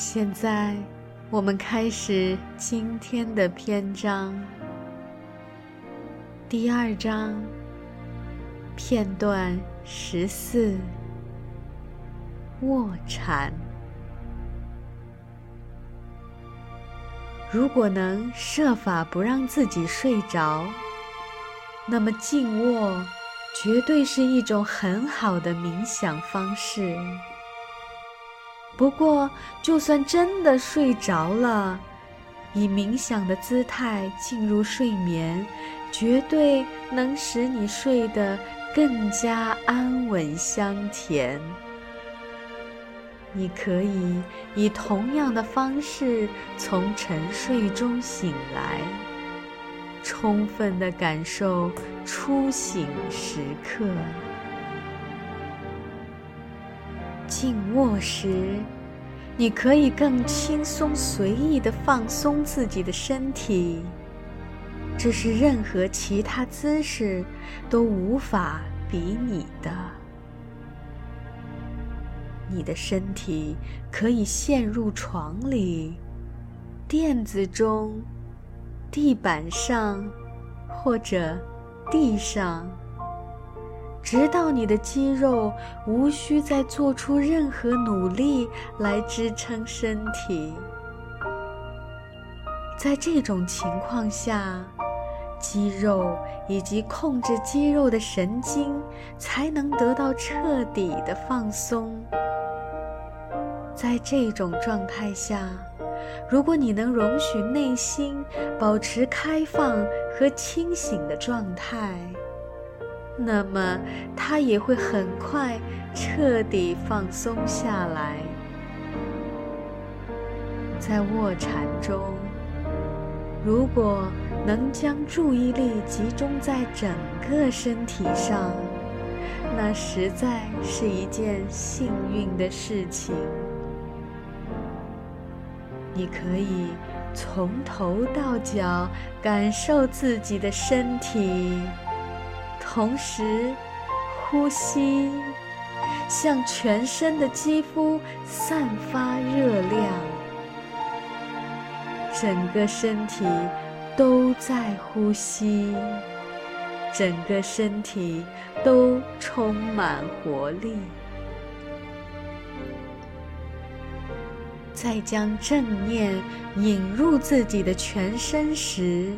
现在，我们开始今天的篇章。第二章，片段十四：卧蚕。如果能设法不让自己睡着，那么静卧。绝对是一种很好的冥想方式。不过，就算真的睡着了，以冥想的姿态进入睡眠，绝对能使你睡得更加安稳香甜。你可以以同样的方式从沉睡中醒来。充分的感受初醒时刻。静卧时，你可以更轻松随意的放松自己的身体，这是任何其他姿势都无法比拟的。你的身体可以陷入床里、垫子中。地板上，或者地上，直到你的肌肉无需再做出任何努力来支撑身体。在这种情况下，肌肉以及控制肌肉的神经才能得到彻底的放松。在这种状态下。如果你能容许内心保持开放和清醒的状态，那么它也会很快彻底放松下来。在卧蚕中，如果能将注意力集中在整个身体上，那实在是一件幸运的事情。你可以从头到脚感受自己的身体，同时呼吸，向全身的肌肤散发热量，整个身体都在呼吸，整个身体都充满活力。在将正念引入自己的全身时，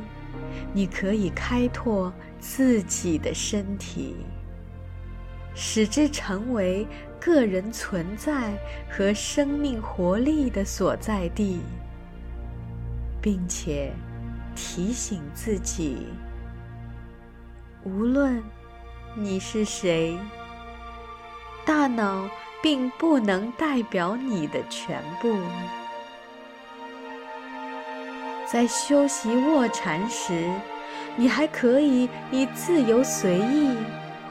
你可以开拓自己的身体，使之成为个人存在和生命活力的所在地，并且提醒自己：无论你是谁，大脑。并不能代表你的全部。在修习卧蚕时，你还可以以自由随意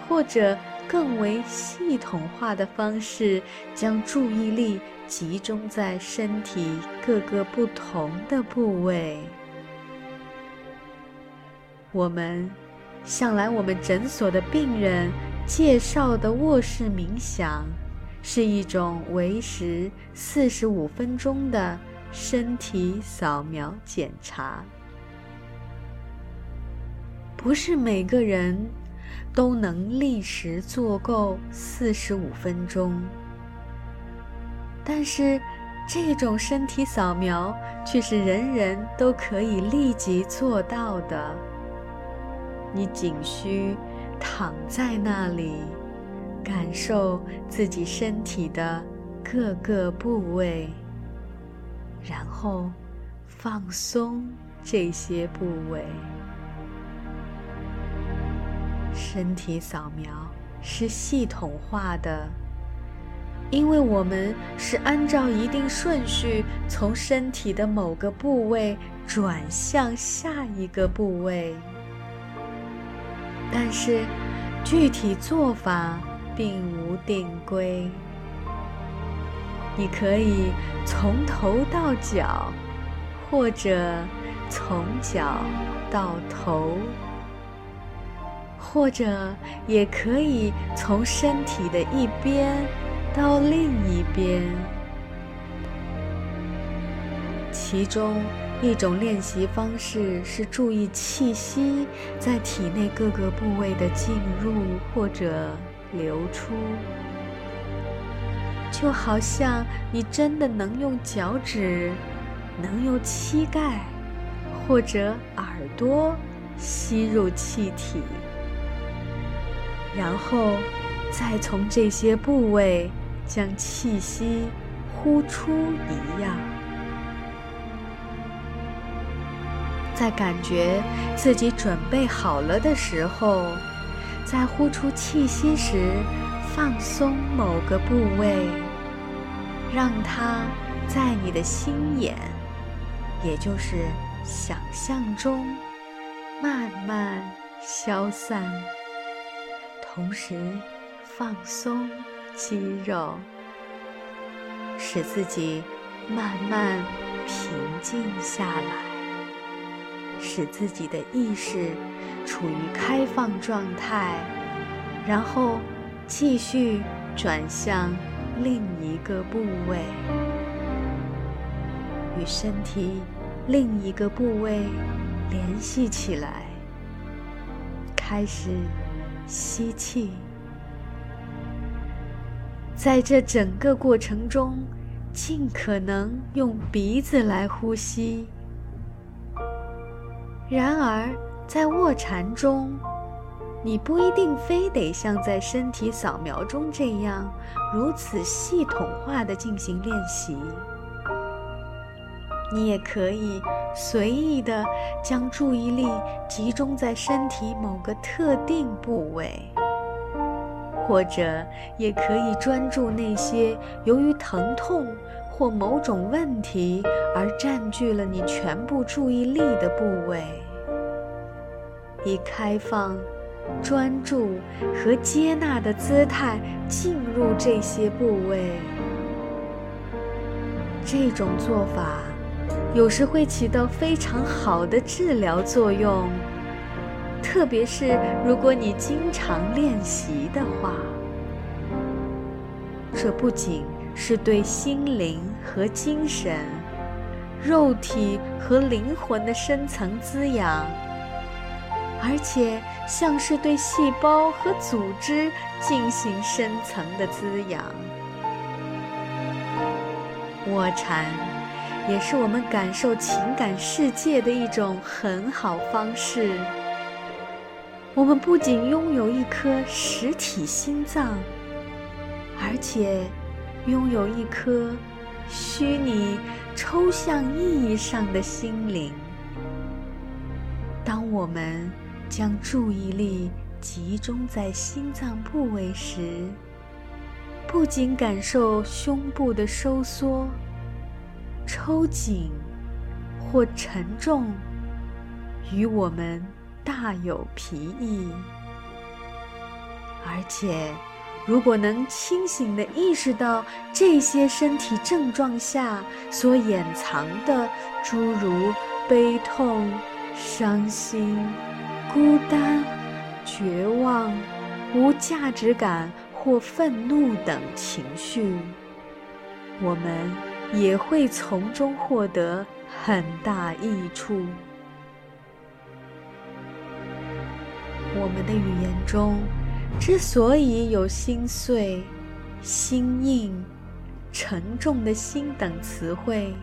或者更为系统化的方式，将注意力集中在身体各个不同的部位。我们向来我们诊所的病人介绍的卧室冥想。是一种为时四十五分钟的身体扫描检查。不是每个人都能立时做够四十五分钟，但是这种身体扫描却是人人都可以立即做到的。你仅需躺在那里。感受自己身体的各个部位，然后放松这些部位。身体扫描是系统化的，因为我们是按照一定顺序从身体的某个部位转向下一个部位，但是具体做法并无定规。你可以从头到脚，或者从脚到头，或者也可以从身体的一边。到另一边，其中一种练习方式是注意气息在体内各个部位的进入或者流出，就好像你真的能用脚趾、能用膝盖或者耳朵吸入气体，然后再从这些部位。将气息呼出一样，在感觉自己准备好了的时候，在呼出气息时，放松某个部位，让它在你的心眼，也就是想象中，慢慢消散，同时放松。肌肉，使自己慢慢平静下来，使自己的意识处于开放状态，然后继续转向另一个部位，与身体另一个部位联系起来，开始吸气。在这整个过程中，尽可能用鼻子来呼吸。然而，在卧禅中，你不一定非得像在身体扫描中这样如此系统化的进行练习。你也可以随意的将注意力集中在身体某个特定部位。或者也可以专注那些由于疼痛或某种问题而占据了你全部注意力的部位，以开放、专注和接纳的姿态进入这些部位。这种做法有时会起到非常好的治疗作用。特别是如果你经常练习的话，这不仅是对心灵和精神、肉体和灵魂的深层滋养，而且像是对细胞和组织进行深层的滋养。卧禅也是我们感受情感世界的一种很好方式。我们不仅拥有一颗实体心脏，而且拥有一颗虚拟、抽象意义上的心灵。当我们将注意力集中在心脏部位时，不仅感受胸部的收缩、抽紧或沉重，与我们。大有裨益，而且，如果能清醒地意识到这些身体症状下所掩藏的诸如悲痛、伤心、孤单、绝望、无价值感或愤怒等情绪，我们也会从中获得很大益处。我们的语言中，之所以有心碎、心硬、沉重的心等词汇，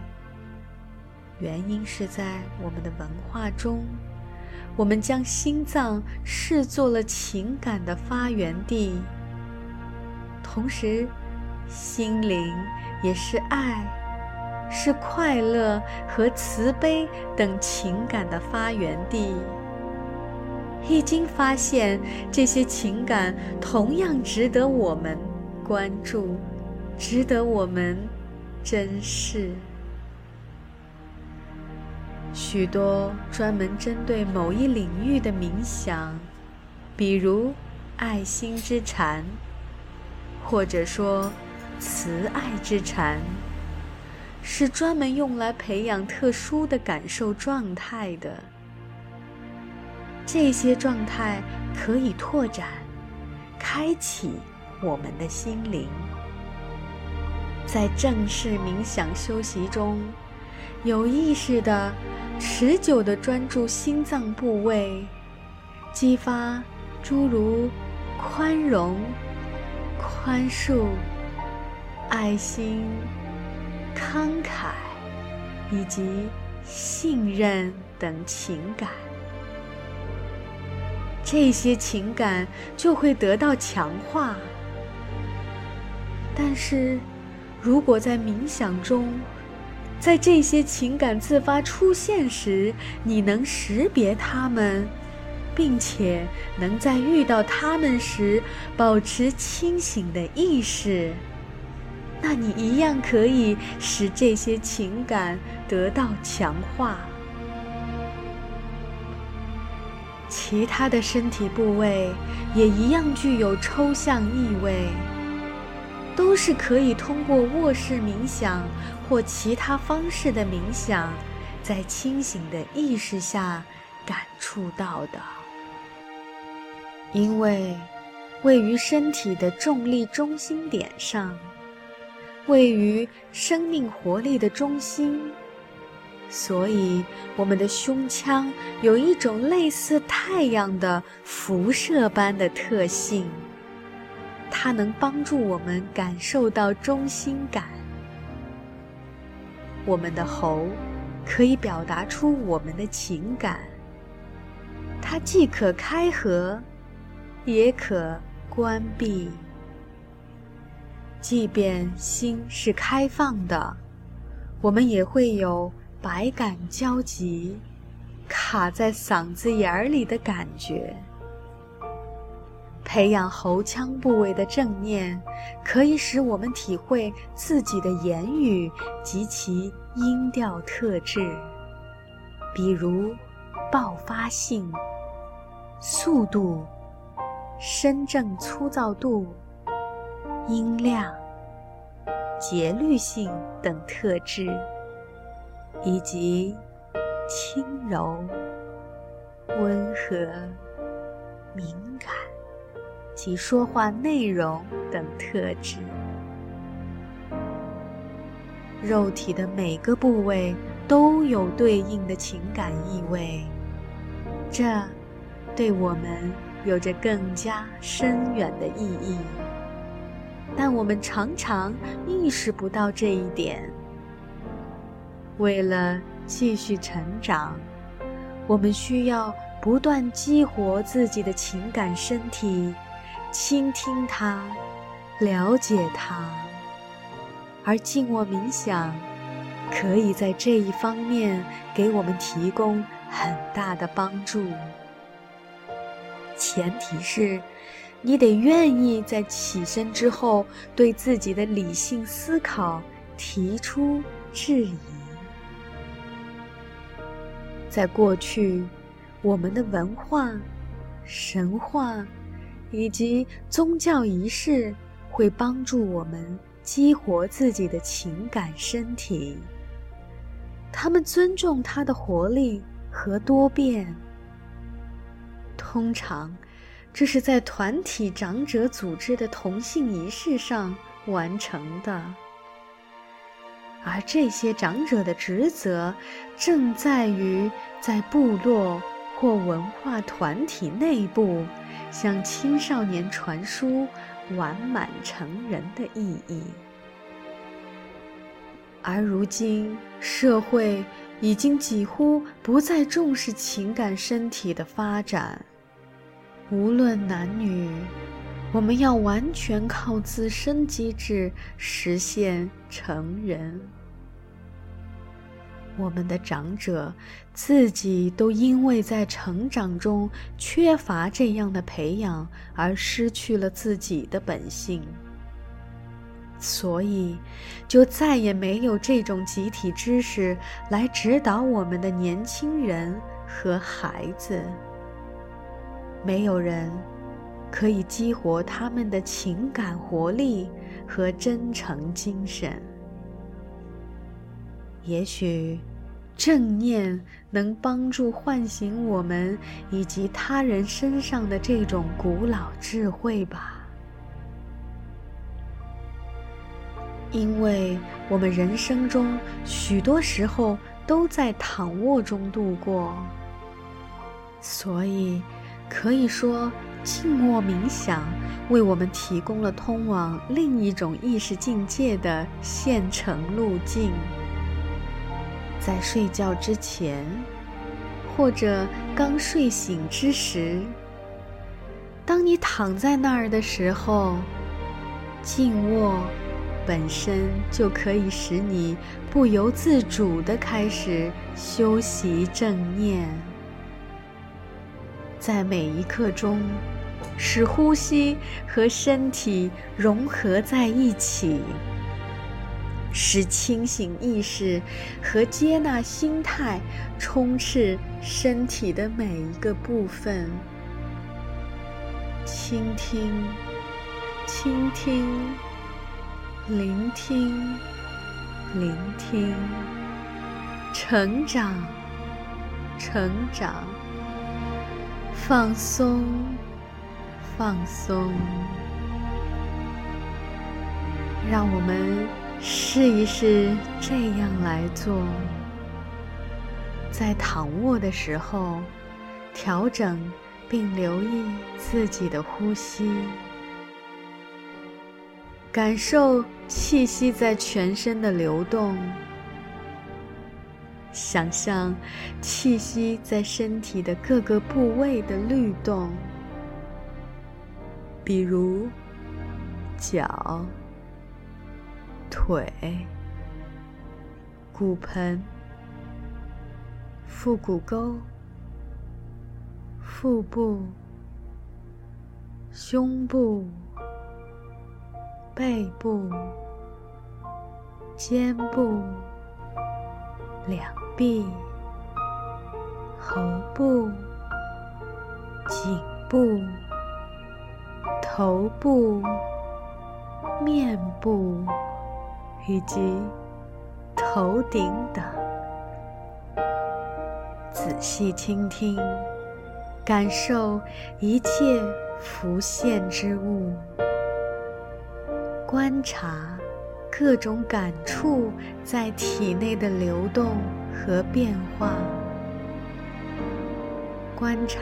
原因是在我们的文化中，我们将心脏视作了情感的发源地，同时，心灵也是爱、是快乐和慈悲等情感的发源地。已经发现这些情感同样值得我们关注、值得我们珍视。许多专门针对某一领域的冥想，比如爱心之禅，或者说慈爱之禅，是专门用来培养特殊的感受状态的。这些状态可以拓展、开启我们的心灵。在正式冥想修习中，有意识的、持久的专注心脏部位，激发诸如宽容、宽恕、爱心、慷慨以及信任等情感，这些情感就会得到强化。但是。如果在冥想中，在这些情感自发出现时，你能识别它们，并且能在遇到它们时保持清醒的意识，那你一样可以使这些情感得到强化。其他的身体部位也一样具有抽象意味。都是可以通过卧室冥想或其他方式的冥想，在清醒的意识下感触到的。因为位于身体的重力中心点上，位于生命活力的中心，所以我们的胸腔有一种类似太阳的辐射般的特性。它能帮助我们感受到中心感。我们的喉可以表达出我们的情感。它既可开合，也可关闭。即便心是开放的，我们也会有百感交集、卡在嗓子眼儿里的感觉。培养喉腔部位的正念，可以使我们体会自己的言语及其音调特质，比如爆发性、速度、声正粗糙度、音量、节律性等特质，以及轻柔、温和、敏感。及说话内容等特质，肉体的每个部位都有对应的情感意味，这对我们有着更加深远的意义。但我们常常意识不到这一点。为了继续成长，我们需要不断激活自己的情感身体。倾听它，了解它，而静卧冥想可以在这一方面给我们提供很大的帮助。前提是，你得愿意在起身之后对自己的理性思考提出质疑。在过去，我们的文化、神话。以及宗教仪式会帮助我们激活自己的情感身体。他们尊重它的活力和多变。通常，这是在团体长者组织的同性仪式上完成的。而这些长者的职责，正在于在部落或文化团体内部。向青少年传输完满成人的意义，而如今社会已经几乎不再重视情感身体的发展。无论男女，我们要完全靠自身机制实现成人。我们的长者自己都因为在成长中缺乏这样的培养而失去了自己的本性。所以，就再也没有这种集体知识来指导我们的年轻人和孩子。没有人可以激活他们的情感活力和真诚精神。也许，正念能帮助唤醒我们以及他人身上的这种古老智慧吧。因为我们人生中许多时候都在躺卧中度过，所以可以说，静卧冥想为我们提供了通往另一种意识境界的现成路径。在睡觉之前，或者刚睡醒之时，当你躺在那儿的时候，静卧。本身就可以使你不由自主地开始修习正念，在每一刻中，使呼吸和身体融合在一起，使清醒意识和接纳心态充斥身体的每一个部分。倾听，倾听。聆听，聆听，成长，成长，放松，放松。让我们试一试这样来做：在躺卧的时候，调整并留意自己的呼吸。感受气息在全身的流动，想象气息在身体的各个部位的律动，比如脚、腿、骨盆、腹股沟、腹部、胸部。背部、肩部、两臂、喉部、颈部、头部、面部以及头顶等，仔细倾听，感受一切浮现之物。观察各种感触在体内的流动和变化，观察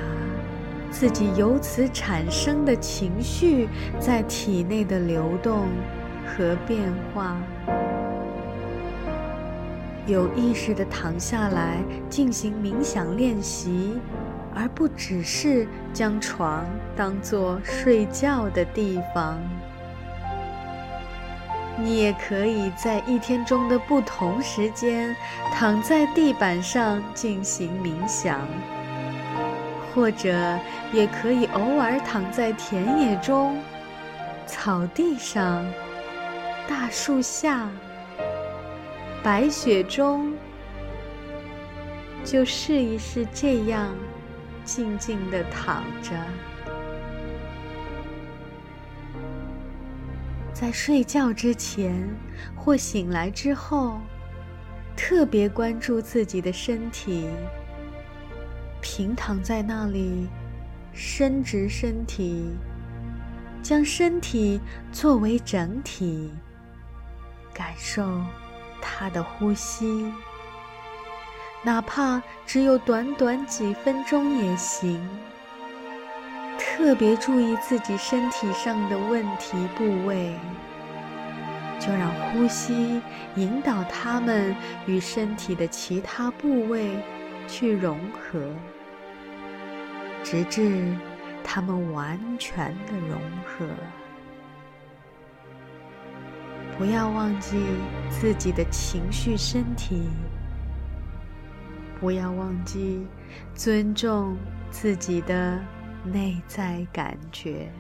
自己由此产生的情绪在体内的流动和变化。有意识地躺下来进行冥想练习，而不只是将床当作睡觉的地方。你也可以在一天中的不同时间躺在地板上进行冥想，或者也可以偶尔躺在田野中、草地上、大树下、白雪中，就试一试这样静静地躺着。在睡觉之前或醒来之后，特别关注自己的身体，平躺在那里，伸直身体，将身体作为整体，感受他的呼吸，哪怕只有短短几分钟也行。特别注意自己身体上的问题部位，就让呼吸引导他们与身体的其他部位去融合，直至他们完全的融合。不要忘记自己的情绪身体，不要忘记尊重自己的。内在感觉，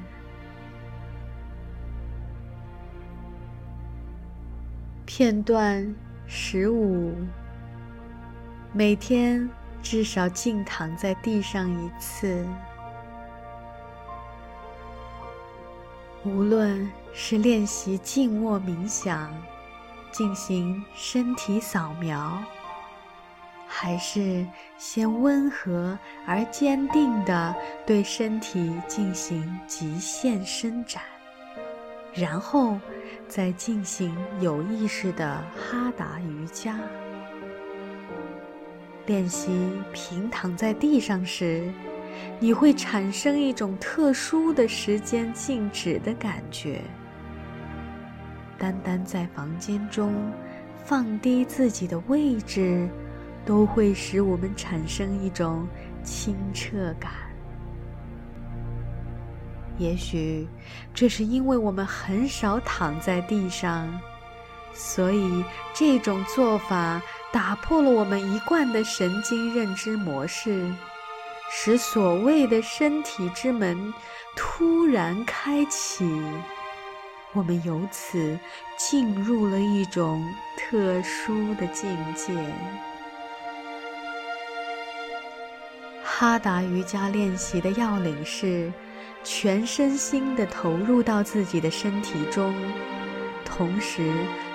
片段十五：每天至少静躺在地上一次。无论是练习静卧冥想，进行身体扫描，还是先温和而坚定地对身体进行极限伸展，然后再进行有意识的哈达瑜伽。练习平躺在地上时。你会产生一种特殊的时间静止的感觉。单单在房间中放低自己的位置，都会使我们产生一种清澈感。也许这是因为我们很少躺在地上，所以这种做法打破了我们一贯的神经认知模式。使所谓的身体之门突然开启，我们由此进入了一种特殊的境界。哈达瑜伽练习的要领是全身心的投入到自己的身体中，同时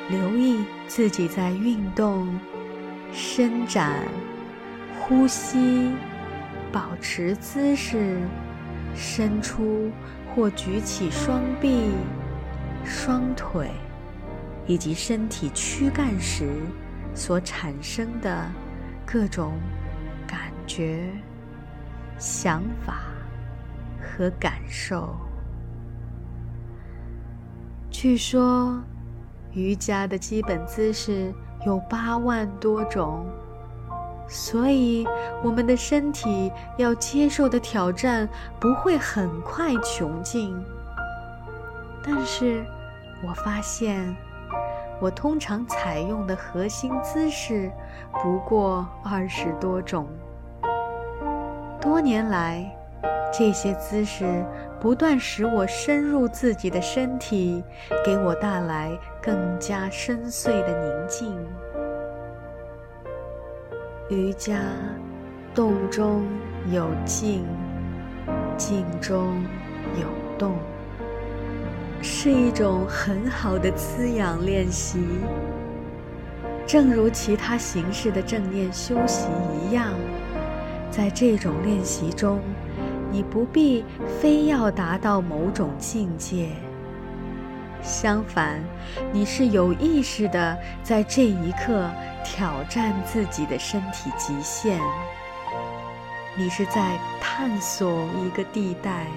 留意自己在运动、伸展、呼吸。保持姿势，伸出或举起双臂、双腿，以及身体躯干时所产生的各种感觉、想法和感受。据说，瑜伽的基本姿势有八万多种。所以，我们的身体要接受的挑战不会很快穷尽。但是，我发现，我通常采用的核心姿势不过二十多种。多年来，这些姿势不断使我深入自己的身体，给我带来更加深邃的宁静。瑜伽，动中有静，静中有动，是一种很好的滋养练习。正如其他形式的正念修习一样，在这种练习中，你不必非要达到某种境界。相反，你是有意识的在这一刻挑战自己的身体极限。你是在探索一个地带，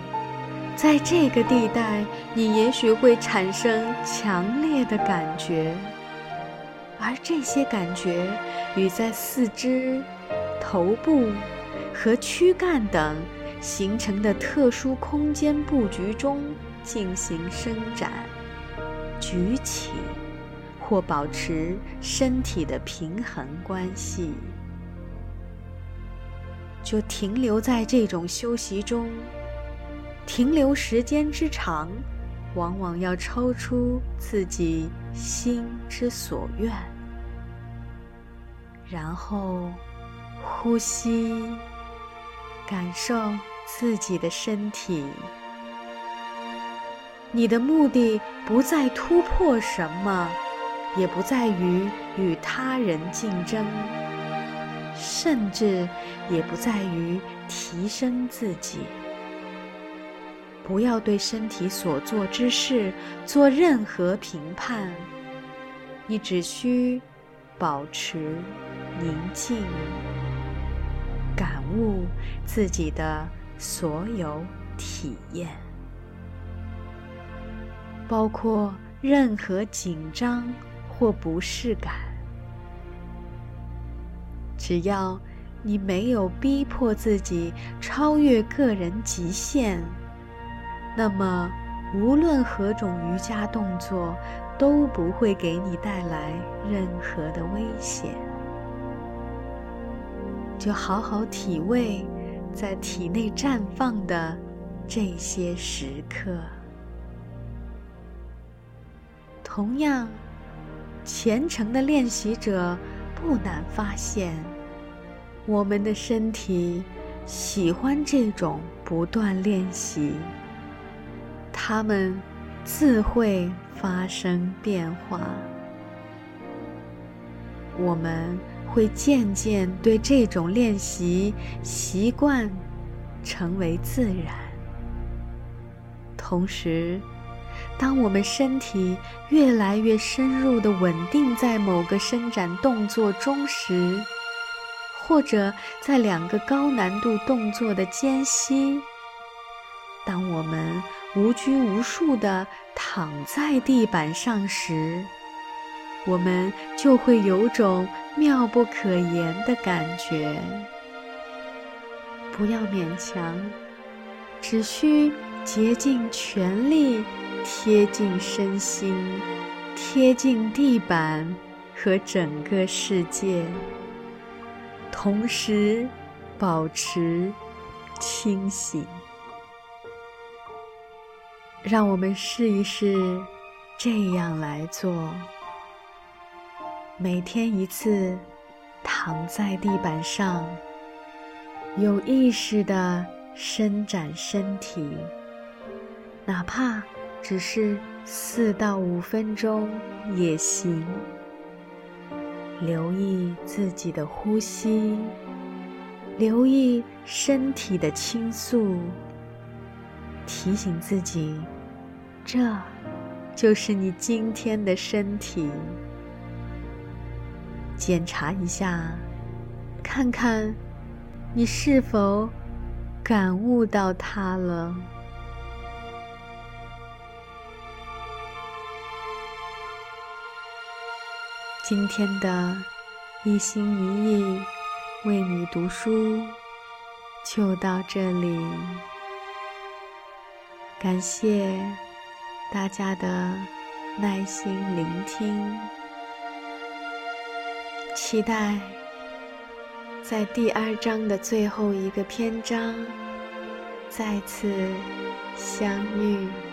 在这个地带，你也许会产生强烈的感觉，而这些感觉与在四肢、头部和躯干等形成的特殊空间布局中进行伸展。举起，或保持身体的平衡关系，就停留在这种休息中。停留时间之长，往往要超出自己心之所愿。然后呼吸，感受自己的身体。你的目的不在突破什么，也不在于与他人竞争，甚至也不在于提升自己。不要对身体所做之事做任何评判，你只需保持宁静，感悟自己的所有体验。包括任何紧张或不适感，只要你没有逼迫自己超越个人极限，那么无论何种瑜伽动作都不会给你带来任何的危险。就好好体味在体内绽放的这些时刻。同样，虔诚的练习者不难发现，我们的身体喜欢这种不断练习，它们自会发生变化。我们会渐渐对这种练习习惯，成为自然。同时，当我们身体越来越深入的稳定在某个伸展动作中时，或者在两个高难度动作的间隙，当我们无拘无束地躺在地板上时，我们就会有种妙不可言的感觉。不要勉强，只需竭尽全力，贴近身心，贴近地板和整个世界，同时保持清醒。让我们试一试这样来做。每天一次，躺在地板上，有意识地伸展身体，哪怕只是四到五分钟也行。留意自己的呼吸，留意身体的倾诉，提醒自己，这就是你今天的身体。检查一下，看看你是否感悟到它了。今天的一心一意为你读书就到这里，感谢大家的耐心聆听。期待在第二章的最后一个篇章再次相遇。